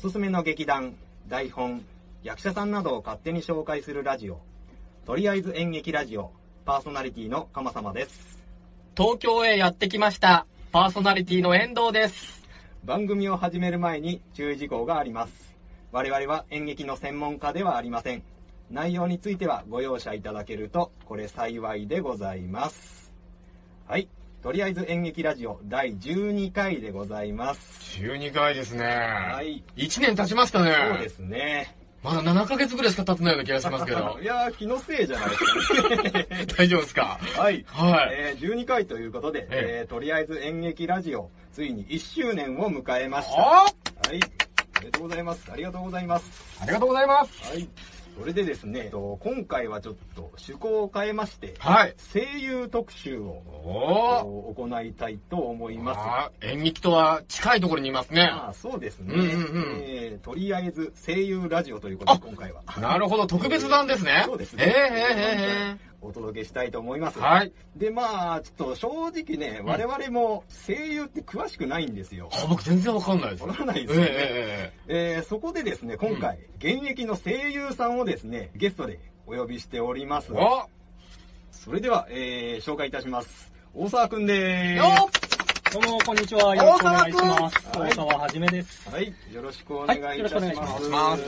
すすめの劇団、台本、役者さんなどを勝手に紹介するラジオ、とりあえず演劇ラジオ、パーソナリティの鎌様です。東京へやってきました。パーソナリティの遠藤です。番組を始める前に注意事項があります。我々は演劇の専門家ではありません。内容についてはご容赦いただけると、これ幸いでございます。はい。とりあえず演劇ラジオ第12回でございます。12回ですね。はい。1年経ちましたね。そうですね。まだ7ヶ月ぐらいしか経ってないような気がしますけど い。やー、気のせいじゃないですかね。大丈夫ですか？はい。はい。えー、12回ということで、ええーとりあえず演劇ラジオ、ついに1周年を迎えました。あはい。おめでとうございます。ありがとうございます。ありがとうございます。はい。それでですね、えっと今回はちょっと趣向を変えまして、はい。声優特集を。行いたいと思います。演劇とは近いところにいますね。ああそうですね、うんうんうんえーとりあえず声優ラジオということで今回は。なるほど、特別版ですね。そうですえね。ええお届けしたいと思います。はい。で、まあ、ちょっと正直ね、我々も声優って詳しくないんですよ。あ僕全然わかんないです。わからないですよねええええーそこでですね、今回、現役の声優さんをですね、ゲストでお呼びしておりますえ。おそれでは、えー紹介いたします。大沢くんでよーどうも、こんにちは。よろしくお願いします。大沢はじめです。す。はい、よろしくお願いいたします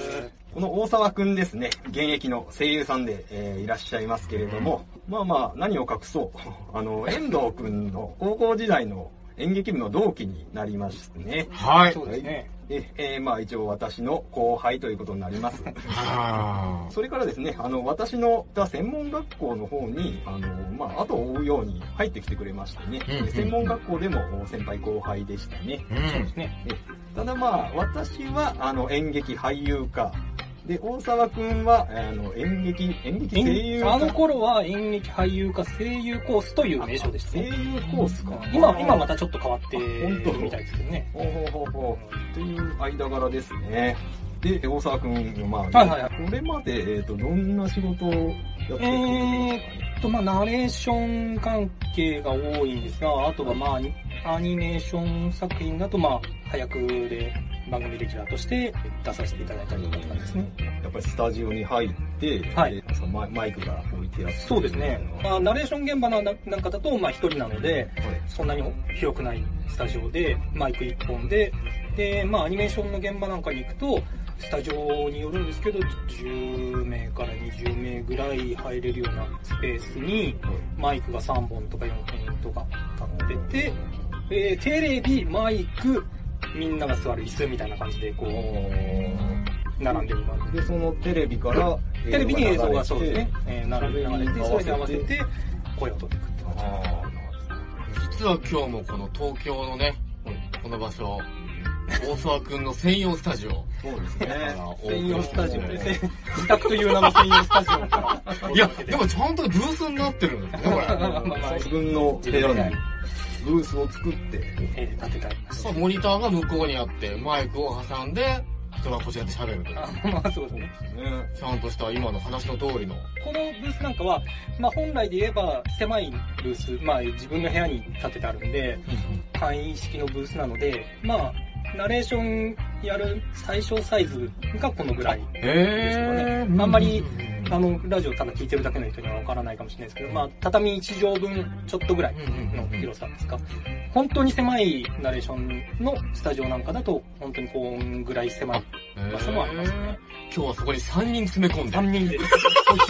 この大沢くんですね、現役の声優さんで、えーいらっしゃいますけれども、まあまあ、何を隠そう。あの、遠藤くんの高校時代の演劇部の同期になりましてね。はい。そうですね。え、えーまあ一応私の後輩ということになります。は それからですね、あの、私の専門学校の方に、あの、まあ、後を追うように入ってきてくれましてね、うんうん専門学校でも先輩後輩でしたね。あ。うそうでんすね。えただまあ、私は、あの、演劇俳優科。で、大沢くんは、あの、演劇、演劇声優あの頃は演劇俳優科声優コースという名称でした声ね。優コースか。今、今またちょっと変わって本当るみたいですけどね。ほうほうほうほう。という間柄ですね。で、大沢くん、まあ、はいはいはこれまで、えっ、と、どんな仕事をやってきたんですかね？えーっと、まあ、ナレーション関係が多いんですが、あとはまあ、アニメーション作品だと、まあ、早くで番組レギュラーとして出させていただいたりとかですね。やっぱりスタジオに入って、はいでそのマイマイクが置いてあって。そうですね。まあ、ナレーション現場なんなんかだと、まあ、一人なので、はいそんなに広くないスタジオで、マイク1本で、で、まあ、アニメーションの現場なんかに行くと、スタジオによるんですけど、10名から20名ぐらい入れるようなスペースに、マイクが3本とか4本とか立ってて、えーテレビ、マイク、みんなが座る椅子みたいな感じで、こう、並んでる感じ。で、そのテレビから、テレビに映像がそうです。ね、ええー、並べ流れて、それに合わせて声を取っていくって感じ。実は今日もこの東京のね、この場所、大沢くんの専用スタジオ。そうですね。専用スタジオ。で、せ自宅という名の専用スタジオから。いや、でもちゃんとブースになってるんですね、これ。自分の部屋にブースを作って、えー、立ててあります。そうモニターが向こうにあって、マイクを挟んで、人がこちらで喋るという。あまあそうですね。ね。ちゃんとした今の話の通りの。このブースなんかは、まあ本来で言えば狭いブース、まあ自分の部屋に立ててあるんで、簡易式のブースなので、まあ、ナレーションやる最小サイズがこのぐらい。へあんまりあの、ラジオただ聞いてるだけの人にはわからないかもしれないですけど、まあ、畳1畳分ちょっとぐらいの広さですか。本当に狭いナレーションのスタジオなんかだと、本当にこんぐらい狭い場所もありますね。今日はそこに3人詰め込んで。3人で、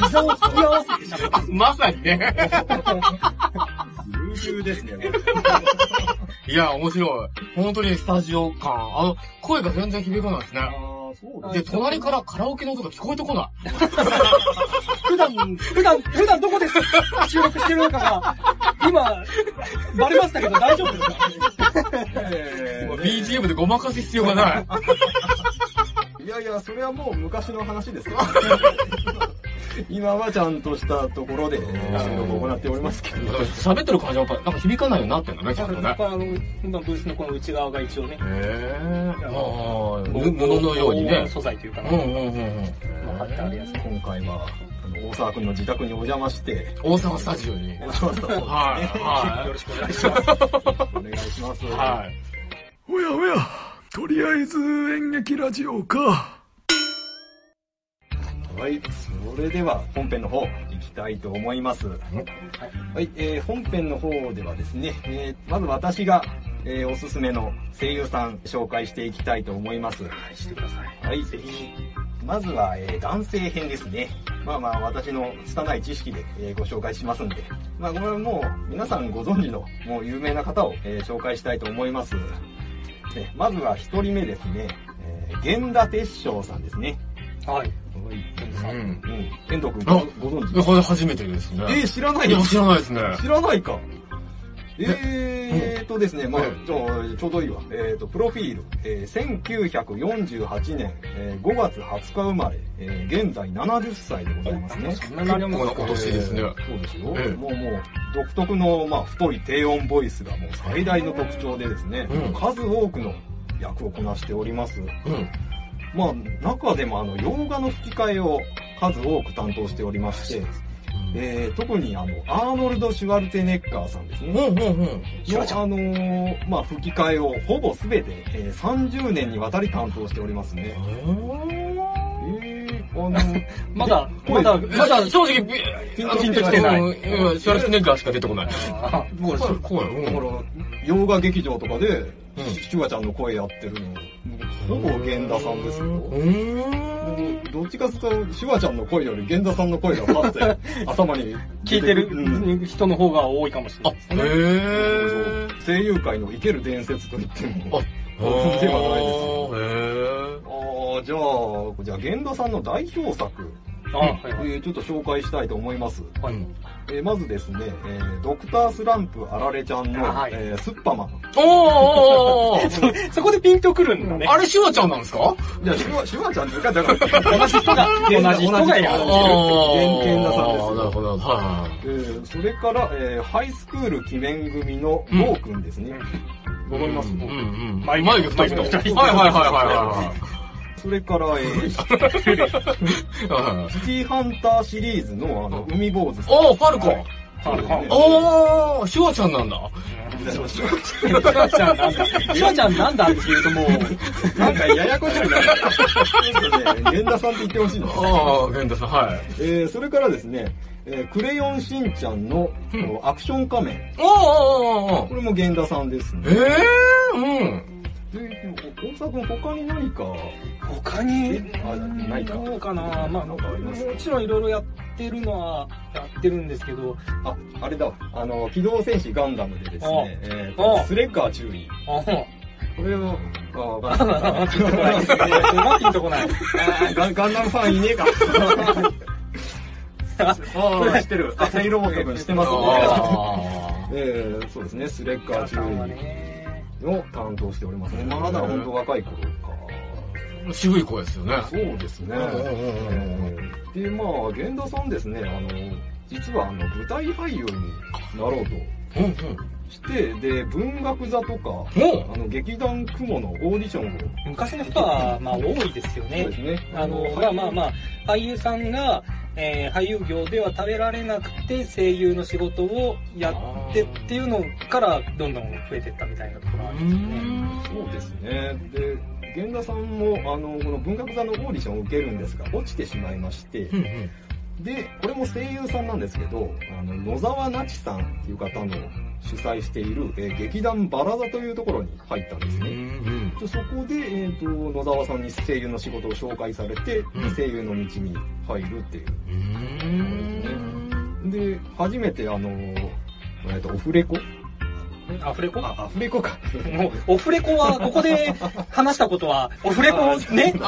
膝を突き合わせて喋ってる。まさにね。優秀ですね。いや、面白い。本当にスタジオ感。あの、声が全然響かないですね。で、隣からカラオケの音が聞こえてこない。普段、普段、普段どこで収録してるのかが、今、バレましたけど大丈夫ですか？えー BGM でごまかす必要がない。いやいや、それはもう昔の話ですよ。今はちゃんとしたところで収録を行っておりますけど。喋ってる感じはやっぱなんか響かないようになってんだね、ちゃんとね。だからあの、今ブースのこの内側が一応ね、へぇー。あああ、布のようにね。素材というかな、うんうんうんうん。まあ貼ってあるやつ。今回は、大沢くんの自宅にお邪魔して、大沢スタジオに。お邪魔したそうですね。はい、はよろしくお願いします。お願いします。い。はい。おやおや、とりあえず演劇ラジオか。はい、それでは本編の方行きたいと思います。はい、えー本編の方ではですね、えーまず私が、えーおすすめの声優さん紹介していきたいと思います。してください。はい、ぜひ。まずは、えー男性編ですね。まあまあ、私の拙い知識で、えーご紹介しますんで。まあ、これはもう、皆さんご存知の、もう有名な方を、えー紹介したいと思います。でまずは一人目ですね。えー源田鉄章さんですね。はい。はい。うん。うん。遠藤君あごご存知？いやこれ初めてですね。えー、知らないいや、知らないですね。知らないか。えーとですね、まあえ、じゃあ、ちょうどいいわ。えーと、プロフィール。えー1948年、えー5月20日生まれ、えー現在70歳でございますね。そんなにあります結構なお年ですねえーそうですよ。ええもうもう、独特の、まあ、太い低音ボイスがもう最大の特徴でですね、うん数多くの役をこなしております。うん。まあ、中でもあの、洋画の吹き替えを数多く担当しておりまして、えー特にあの、アーノルド・シュワルツェネッガーさんですね。うんうんうん。のあのーまあ、吹き替えをほぼ全て、えー30年にわたり担当しておりますね。えー、あの、まだ、声まだ、まだ、正直、ピンときてないうん今シュワルツェネッガーしか出てこない。あこれ、それ怖い。うんだから、洋画劇場とかで、うんシュワちゃんの声やってるの、ほぼ源田さんですよ。うーん。どっちかというと、シュワちゃんの声より源田さんの声がパッて頭に聞いてるうん人の方が多いかもしれないですへね。ー。声優界の生ける伝説と言っても。あではないですよ。へー。ああ、じゃあ、じゃあ、源田さんの代表作、あ、はいはい。えーちょっと紹介したいと思います。はいうんえーまずですね、えードクタースランプあられちゃんの、はいえースッパマン。おーおーおー そこでピンとくるんだね。あれシュワちゃんなんですか？いや、シュワ、シュワちゃんっていうか、だから、同じ人が、同じ人がやる。同じ人あ源源田さんですなるほど。はえーそれから、えーハイスクール鬼面組のゴーくんですね。わかります、い。うんうん。眉眉毛太い人。はいはいはいはそれから、えー、シ。ティーハンターシリーズの、あの、海坊主さん。おー、ファルコン。そうですねおー、シュワちゃんなんだ。シシュワちゃんなんだ。シュワちゃんなんだって言うともう、なんかややこしくなる。源田さんって言ってほしいな。あー、源太さん、はい。えー、それからですね、えークレヨンしんちゃんの、うんアクション仮面。おーおーおーおーこれも源田さんですね。えー、うん。で、大沢君他に何か、他に、あないかどうかな？まあ、もなんかありますちろんいろいろやってるのはやってるんですけど、あ、あれだ、あの、機動戦士ガンダムでですね、えースレッガー注意。あこれを、あ。あ、ピンとこない。ま あピンとこない。ガンダムファンいねえか。あ あ、知ってる。あ、セイロボット君知ってます？ね。あえー、そうですね、スレッガー注ね。意を担当しておりますね。まだ本当若い頃か。ー渋い声ですよね。そうですね。で、まあ、源田さんですね、あの、実はあの、舞台俳優になろうとうんうん。して、で、文学座とか、おあの、劇団雲のオーディションを、昔の人は、まあ多いですよねそうで。すね。あの、まあまあまあ、俳優さんが、えー俳優業では食べられなくて声優の仕事をやってっていうのからどんどん増えていったみたいなところはありますね。そうですね。で、源田さんも、あの、この文学座のオーディションを受けるんですが、落ちてしまいまして、うんうん。で、これも声優さんなんですけど、あの、野沢那智さんっていう方の主催している、えー劇団バラ座というところに入ったんですうんうね。ん。でそこで、えっ、と、野沢さんに声優の仕事を紹介されて、うん声優の道に入るっていう。うーん。で、初めてあの、えっ、と、オフレコ？アフレコ？あ、アフレコか。もう、オフレコは、ここで話したことは、オフレコね？っていう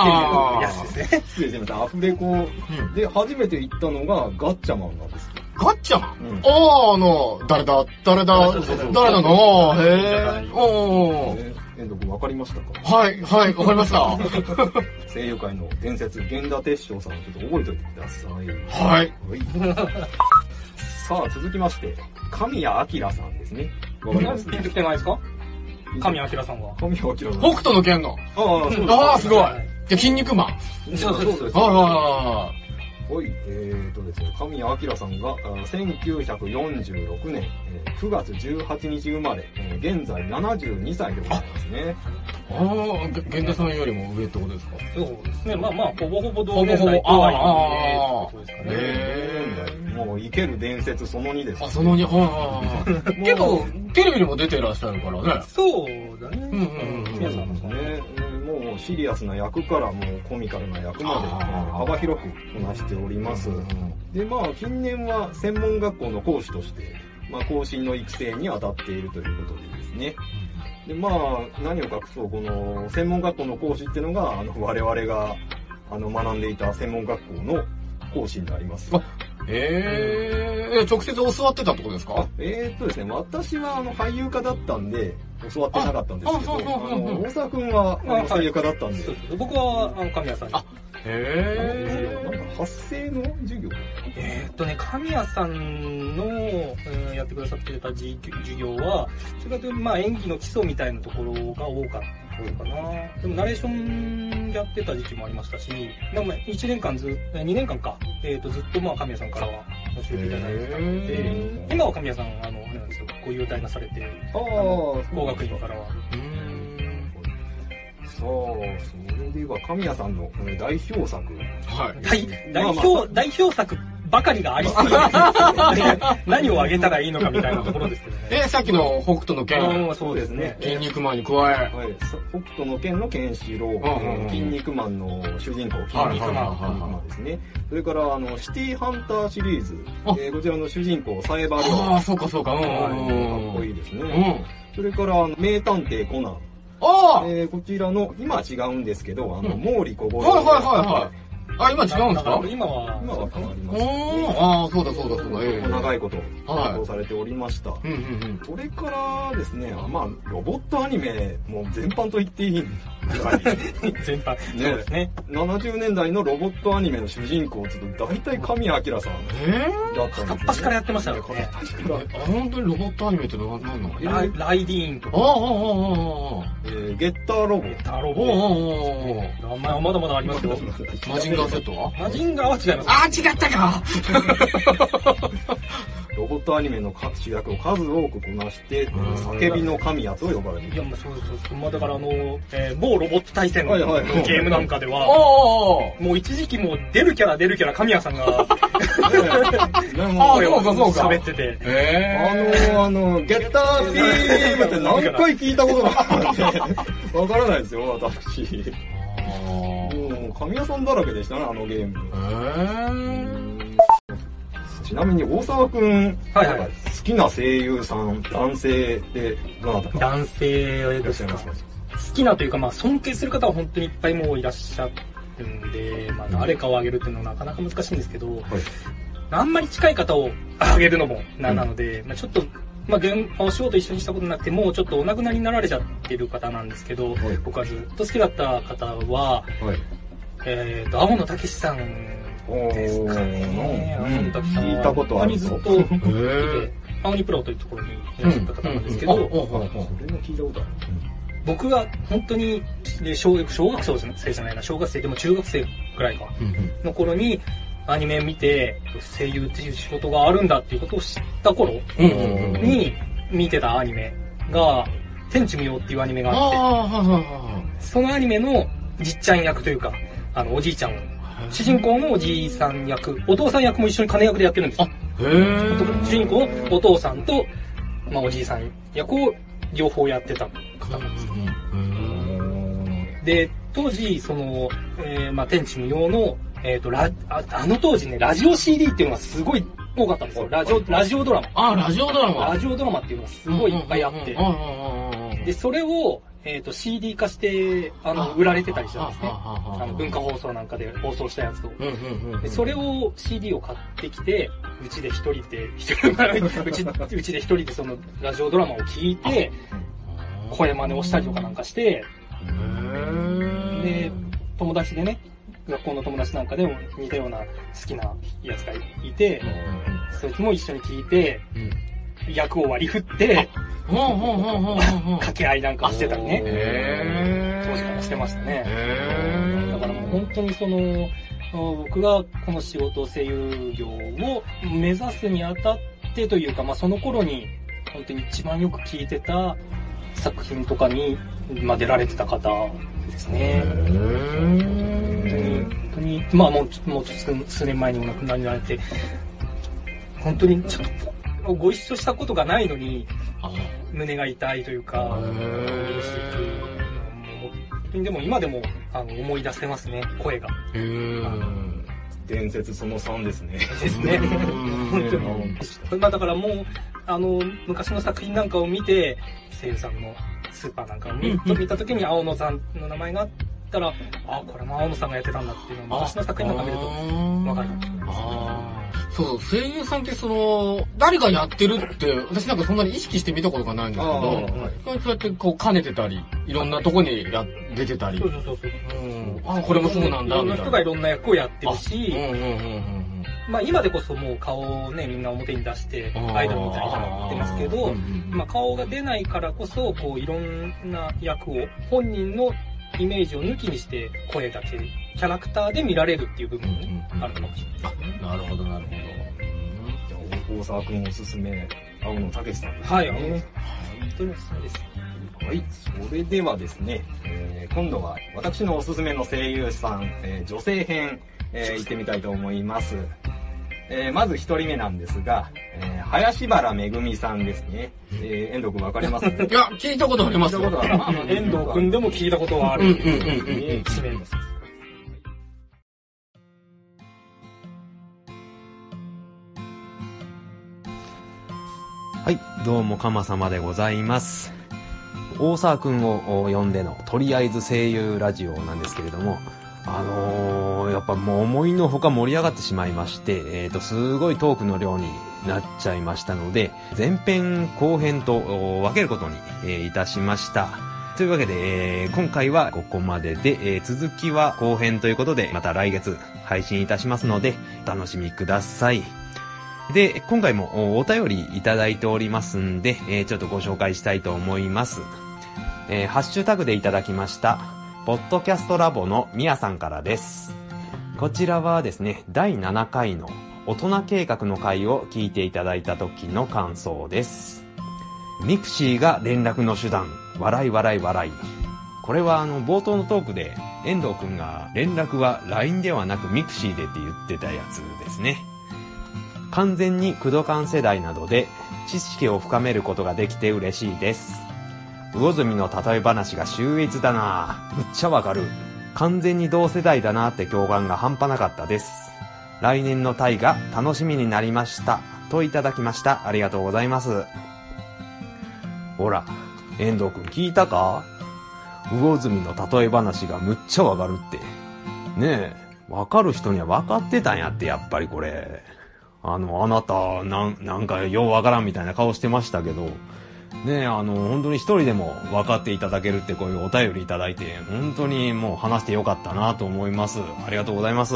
やつですね。失礼しました。アフレコで初めて行ったのがガッチャマンなんですよ。ガッチャンうんああ、あの、誰だ？誰だ？誰だの？へえ。おー。えー遠藤君分かりましたか？はい、はい、わかりました。声優界の伝説、源田鉄章さんをちょっと覚えておいてください。はい。はい。さあ、続きまして、神谷明さんですね。わかります？ピンときてないですか？神谷明さんは。神谷明さん。北斗の剣の。ああ、す。ごい。じゃ、筋肉マン。そうそうそう。はいはいえーとですね、神谷明さんがあ1946年、えー9月18日生まれ、えー現在72歳でございますね。ああ、げ源田さんよりも上ってことですか？そうですね。まあまあ、ほぼほぼ同ほぼほぼ年代とはいあえ、あってことですかね。もう生ける伝説その2です、あ、その2、はいはいはい。けど、テレビにも出てらっしゃるからね。そうだね。うんうんうん皆さんシリアスな役からもうコミカルな役まで幅広くこなしております。で、まあ、近年は専門学校の講師として、まあ、講師の育成に当たっているということでですね。で、まあ、何を隠そう、この専門学校の講師っていうのが、あの、我々が、あの、学んでいた専門学校の講師になります。あええ直接教わってたってことですか？えーっとですね、私はあの俳優科だったんで、教わってなかったんですけど、ああそうそうそうそう。あの大沢くんはあ優科だったんで、そうそう僕は、あの、神谷さんに。あへなんか発声の授業？えーっとね、神谷さんの、うんやってくださってた授授業は、それかというと、まあ演技の基礎みたいなところが多かったかな。でもナレーションやってた時期もありましたし、でも1年間ず、2年間か、えーっとずっとまあ神谷さんからは教えていただいてたのでへ、今は神谷さん、あの、あれなんですよ、ご優待なされて、ああ工学院からは。うーん。そう、それでは神谷さんの代表作。はい。代代表、代表作ばかりがありすぎて、何をあげたらいいのかみたいなところですけどね。え、さっきの北斗の拳、うんそうですね。筋肉マンに加え、はい、そ北斗の拳のケンシロウ、筋肉マンの主人公、筋肉はいはいはいマン、筋肉マンですね。それから、あの、シティハンターシリーズ、あえーこちらの主人公、サエバリああ、そうかそうか、うんうんかうん。っこいいですうん。ね。それから、あの名探偵コナン。ああえーこちらの、今は違うんですけど、あの、うん毛利小五郎。はいはいはいはい。あ、今違うんですか？今は、今は変わりました。おー、ああ、そうだそうだそうだ、ええ。長いこと、はい担当されておりました。うんうんうん。それからですね、あまあ、ロボットアニメ、もう全般と言っていいぐらい。全般。そうですね。70年代のロボットアニメの主人公、ちょっと大体神谷明さんえだったんです、ね。片っ端からやってましたよね片っ端から。本当にロボットアニメって何なの？えライライディーンとか、ああ、ああ、ああ、えーゲッターロボ。タロおおボ。おおあまあまだまだありますよ。マジンガー Z は？マジンガーは違います。あー、違ったか ロボットアニメの主役を数多くこなして、ん叫びの神やと呼ばれている。いや、まあそうそうそう。まあだからあの、えー某ロボット対戦のゲームなんかでは、もう一時期もう出るキャラ出るキャラ神谷さんがねあもうそうかそうか喋ってて。えあの、あの、ゲッタービームって何回聞いたことがあって、わからないですよ、私。ー。もう、神谷さんだらけでしたね、あのゲーム。えちなみに大沢くん、はいはい。好きな声優さん、男性でどなたか？男性す好きなというか、まあ、尊敬する方は本当にいっぱいもういらっしゃるんで、まあ、誰かを挙げるっていうのはなかなか難しいんですけど、はい。あんまり近い方を挙げるのもなんなので、まあ、ちょっと、まあ、現お仕事一緒にしたことなくて、もうちょっとお亡くなりになられちゃってる方なんですけど、はい。僕はずっと好きだった方は、はい。えっ、と、青野武さんですかね。聞いたことあ本当にずっと、ー。青鬼プロというところにいらっしゃった方なんですけど、うんうんうんあそれも聞いたことある。僕が本当にで小学小学生じゃないな小学生でも中学生くらいかの頃にアニメ見て声優っていう仕事があるんだっていうことを知った頃。に見てたアニメが「天地無用」っていうアニメがああってそのアニメのじっちゃん役というかあのおじいちゃん。主人公のおじいさん役お父さん役も一緒に金役でやってるんですよ。主人公のお父さんと、まあ、おじいさん役を両方やってた方なんですで、当時、その、えー、まあ、天地無用の、えっ、と、ラ、ああの当時ね、ラジオ CD っていうのがすごい多かったんですよ。ラジオ、ラジオドラマ。あ、ラジオドラマ。ラジオドラマっていうのがすごいいっぱいあってうん。うんうんうんうんで、それを、えっ、と、CD 化して、あの、売られてたりしたんですね。あの、文化放送なんかで放送したやつを。うんうんうん。で、それを CD を買ってきて、うちで一人で、一人うち、うちで一人でそのラジオドラマを聞いて、声真似をしたりとかなんかして、で、友達でね、学校の友達なんかでも似たような好きなやつがいて、そいつも一緒に聞いて、役を割り振って。掛け合いなんかしてたりね、当時からしてましたね。だからもう本当にその、僕がこの仕事、声優業を目指すにあたってというか、まあその頃に本当に一番よく聞いてた作品とかに、まあ、出られてた方ですね。本当に、本当に、まあもう、もうちょっと数年前にお亡くなりになられて、本当にちょっとご一緒したことがないのに、胸が痛いというか、へー嬉しいというのも本当にでも今でもあの思い出せますね、声が。伝説その3ですね。ですね。本当に。まあだからもう、あの、昔の作品なんかを見て、声優さんのスーパーなんかを見見た時に青野さんの名前があったら、あ、これも青野さんがやってたんだっていうのを昔の作品なんか見るとわかるかもしれないですね。そう、声優さんってその、誰がやってるって、私なんかそんなに意識して見たことがないんですけど、はいそうやってこう兼ねてたり、いろんなとこにや出てたりそう、そうそうそう。うん、あ、これもそうなんだ、いろんな。人がいろんな役をやってるし、うんうんうんうんまあ今でこそもう顔をね、みんな表に出してうん。アイドルみたいになってますけど、まあ顔が出ないからこそ、こういろんな役を本人のイメージを抜きにして声だけ、キャラクターで見られるっていう部分もあるかもしれないですね。なるほど、なるほど。じゃあ大沢くんおすすめ、青野武さんですね。はい、本当におすすめです。はい、それではですね、えー今度は私のおすすめの声優さん、えー女性編、えー行ってみたいと思います。えーまず一人目なんですが、えー林原めぐみさんですね。えー遠藤くんわかります？いや、聞いたことありますよ。聞いたことある遠藤君でも聞いたことはある。うんうんうんうんうん。指名です。はい、どうもかま様でございます。大沢くんを呼んでの、とりあえず声優ラジオなんですけれども、あのー、やっぱもう思いのほか盛り上がってしまいまして、えっ、と、すごいトークの量になっちゃいましたので、前編後編と分けることに、えーいたしました。というわけで、えー今回はここまでで、えー続きは後編ということで、また来月配信いたしますので、お楽しみください。で、今回もお便りいただいておりますんで、えーちょっとご紹介したいと思います。えーハッシュタグでいただきました、ポッドキャストラボのみやさんからです。こちらはですね、第7回の大人計画の回を聞いていただいた時の感想です。 mixi が連絡の手段、笑い笑い笑い。これはあの冒頭のトークで遠藤くんが連絡は LINE ではなく mixi でって言ってたやつですね。完全にクドカン世代なので知識を深めることができて嬉しいです。魚住の例え話が秀逸だなむっちゃわかる。完全に同世代だなって共感が半端なかったです。来年の大河が楽しみになりました。といただきました。ありがとうございます。ほら、遠藤くん聞いたか？魚住の例え話がむっちゃわかるって。ねえ、わかる人にはわかってたんやって、やっぱりこれ。あの、あなた、なん、なんかようわからんみたいな顔してましたけど、ね、あの、本当に一人でも分かっていただけるってこういうお便りいただいて、本当にもう話してよかったなと思います。ありがとうございます。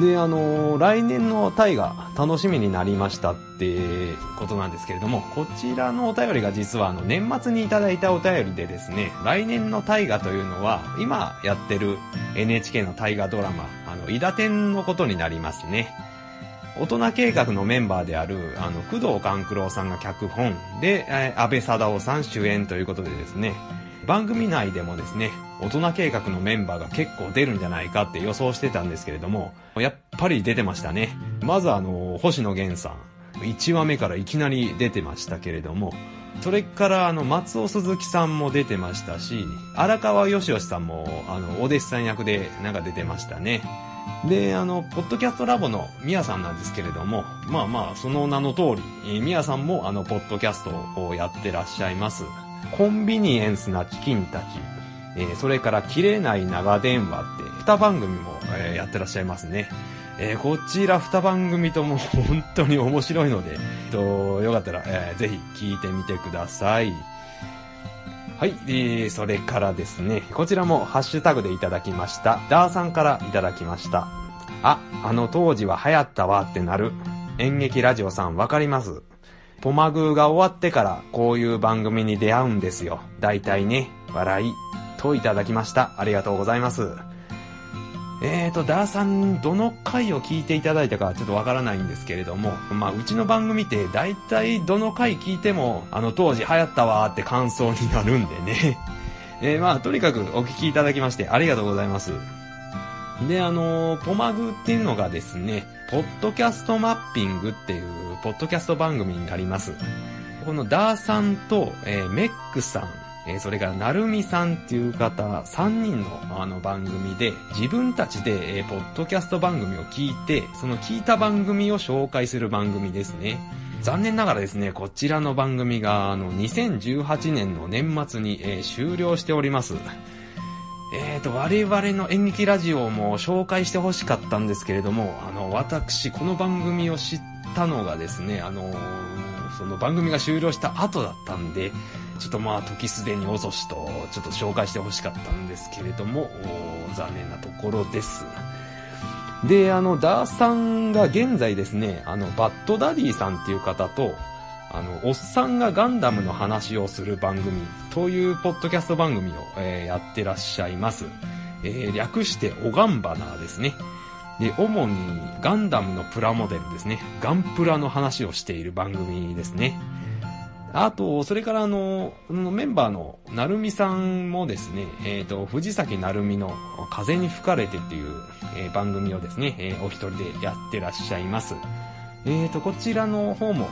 で、あの、来年の大河楽しみになりましたってことなんですけれども、こちらのお便りが実はあの年末にいただいたお便りでですね、来年の大河というのは、今やってる NHK の大河ドラマ、あの、伊田天のことになりますね。大人計画のメンバーである、あの、工藤官九郎さんが脚本で、えー安倍貞夫さん主演ということでですね、番組内でもですね、大人計画のメンバーが結構出るんじゃないかって予想してたんですけれども、やっぱり出てましたね。まずあの、星野源さん。1話目からいきなり出てましたけれども、それからあの、松尾鈴木さんも出てましたし、荒川よしよしさんも、あの、お弟子さん役でなんか出てましたね。で、あの、ポッドキャストラボのミヤさんなんですけれども、まあまあ、その名の通り、えーさんもあの、ポッドキャストをやってらっしゃいます。コンビニエンスなチキンたち、えーそれから、切れない長電話って、二番組も、えーやってらっしゃいますね。えーこちら二番組とも 本当に面白いので、えっと、よかったら、えーぜひ聞いてみてください。はい、えーそれからですね、こちらもハッシュタグでいただきました。ダーさんからいただきました。あ、あの当時は流行ったわってなる。演劇ラジオさんわかります？ポマグーが終わってからこういう番組に出会うんですよ。大体ね、笑い。といただきました。ありがとうございます。えーと、ダーさん、どの回を聞いていただいたかちょっとわからないんですけれども、まあ、うちの番組って大体どの回聞いても、あの当時流行ったわーって感想になるんでね。えー、まあ、とにかくお聞きいただきましてありがとうございます。で、あのー、ポマグっていうのがですね、ポッドキャストマッピングっていう、ポッドキャスト番組になります。このダーさんと、えー、メックさん、えー、それから、なるみさんっていう方、3人のあの番組で、自分たちで、えー、ポッドキャスト番組を聞いて、その聞いた番組を紹介する番組ですね。残念ながらですね、こちらの番組が、あの、2018年の年末に、えー、終了しております。えーと、我々の演劇ラジオも紹介してほしかったんですけれども、あの、私、この番組を知ったのがですね、あのその番組が終了した後だったんで、ちょっとまあ、時すでに遅しと、ちょっと紹介してほしかったんですけれども、残念なところです。で、あの、ダーさんが現在ですね、あの、バッドダディさんっていう方と、あの、おっさんがガンダムの話をする番組というポッドキャスト番組を、えー、やってらっしゃいます。えー、略してオガンバナーですね。で、主にガンダムのプラモデルですね。ガンプラの話をしている番組ですね。あと、それからあの、メンバーのなるみさんもですね、えっ、ー、と、藤崎なるみの風に吹かれてっていう、えー、番組をですね、えー、お一人でやってらっしゃいます。えっ、と、こちらの方も、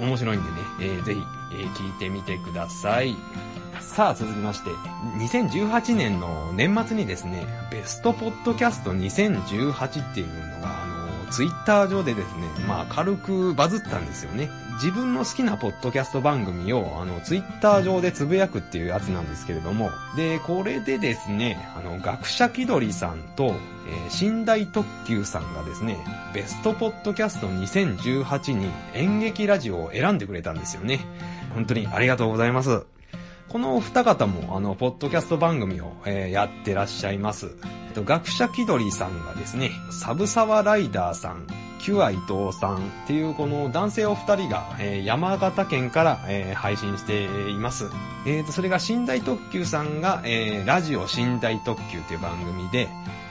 お面白いんでね、えー、ぜひ、え、聞いてみてください。さあ、続きまして、2018年の年末にですね、ベストポッドキャスト2018っていうのが、ツイッター上でですね、まあ、軽くバズったんですよね。自分の好きなポッドキャスト番組を、あの、ツイッター上でつぶやくっていうやつなんですけれども、で、これでですね、あの、学者気取りさんと、えー、寝台特急さんがですね、ベストポッドキャスト2018に演劇ラジオを選んでくれたんですよね。本当にありがとうございます。このお二方も、あの、ポッドキャスト番組を、えー、やってらっしゃいます。学者気取りさんがですね、サブサワライダーさん、キュア伊藤さんっていうこの男性お二人が、えー、山形県から、えー、配信しています。えーと、それが寝台特急さんが、えー、ラジオ寝台特急という番組で、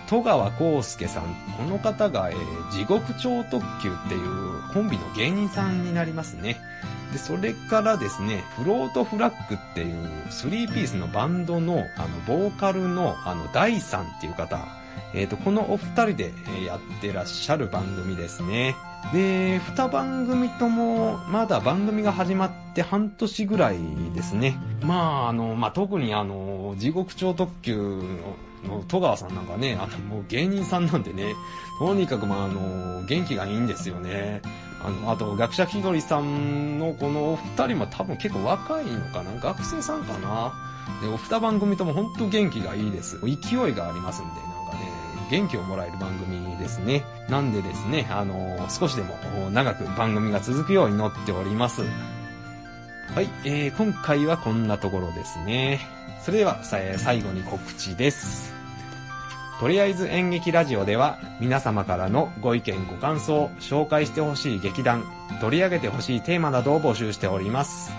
戸川康介さん、この方が、えー、地獄町特急っていうコンビの芸人さんになりますね。で、それからですね、フロートフラッグっていう3ピースのバンドの、あの、ボーカルの、あの、ダイさんっていう方、えっ、ー、と、このお二人でやってらっしゃる番組ですね。で、二番組とも、まだ番組が始まって半年ぐらいですね。まあ、あの、まあ、特にあの、地獄町特急の戸川さんなんかね、あの、もう芸人さんなんでね、とにかくまあ、あの、元気がいいんですよね。あの、あと、学者気取りさんのこのお二人も多分結構若いのかな？学生さんかな？で、お二番組とも本当元気がいいです。勢いがありますんで、なんかね、元気をもらえる番組ですね。なんでですね、あの、少しでも長く番組が続くように祈っております。はい、えー、今回はこんなところですね。それでは、最後に告知です。とりあえず演劇ラジオでは皆様からのご意見ご感想、紹介してほしい劇団、取り上げてほしいテーマなどを募集しております。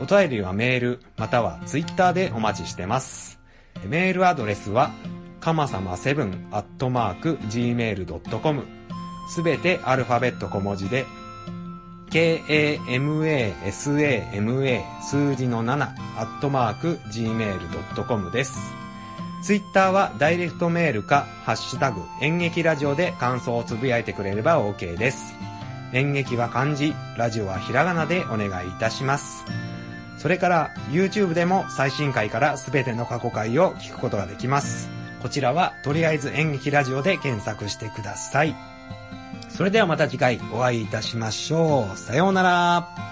お便りはメール、またはツイッターでお待ちしてます。メールアドレスは、かまさま7アットマーク gmail.com すべてアルファベット小文字で k-a-m-a-s-a-m-a 数字の7アットマーク gmail.com です。ツイッターはダイレクトメールか、ハッシュタグ演劇ラジオで感想をつぶやいてくれれば OK です。演劇は漢字、ラジオはひらがなでお願いいたします。それから YouTube でも最新回からすべての過去回を聞くことができます。こちらはとりあえず演劇ラジオで検索してください。それではまた次回お会いいたしましょう。さようなら。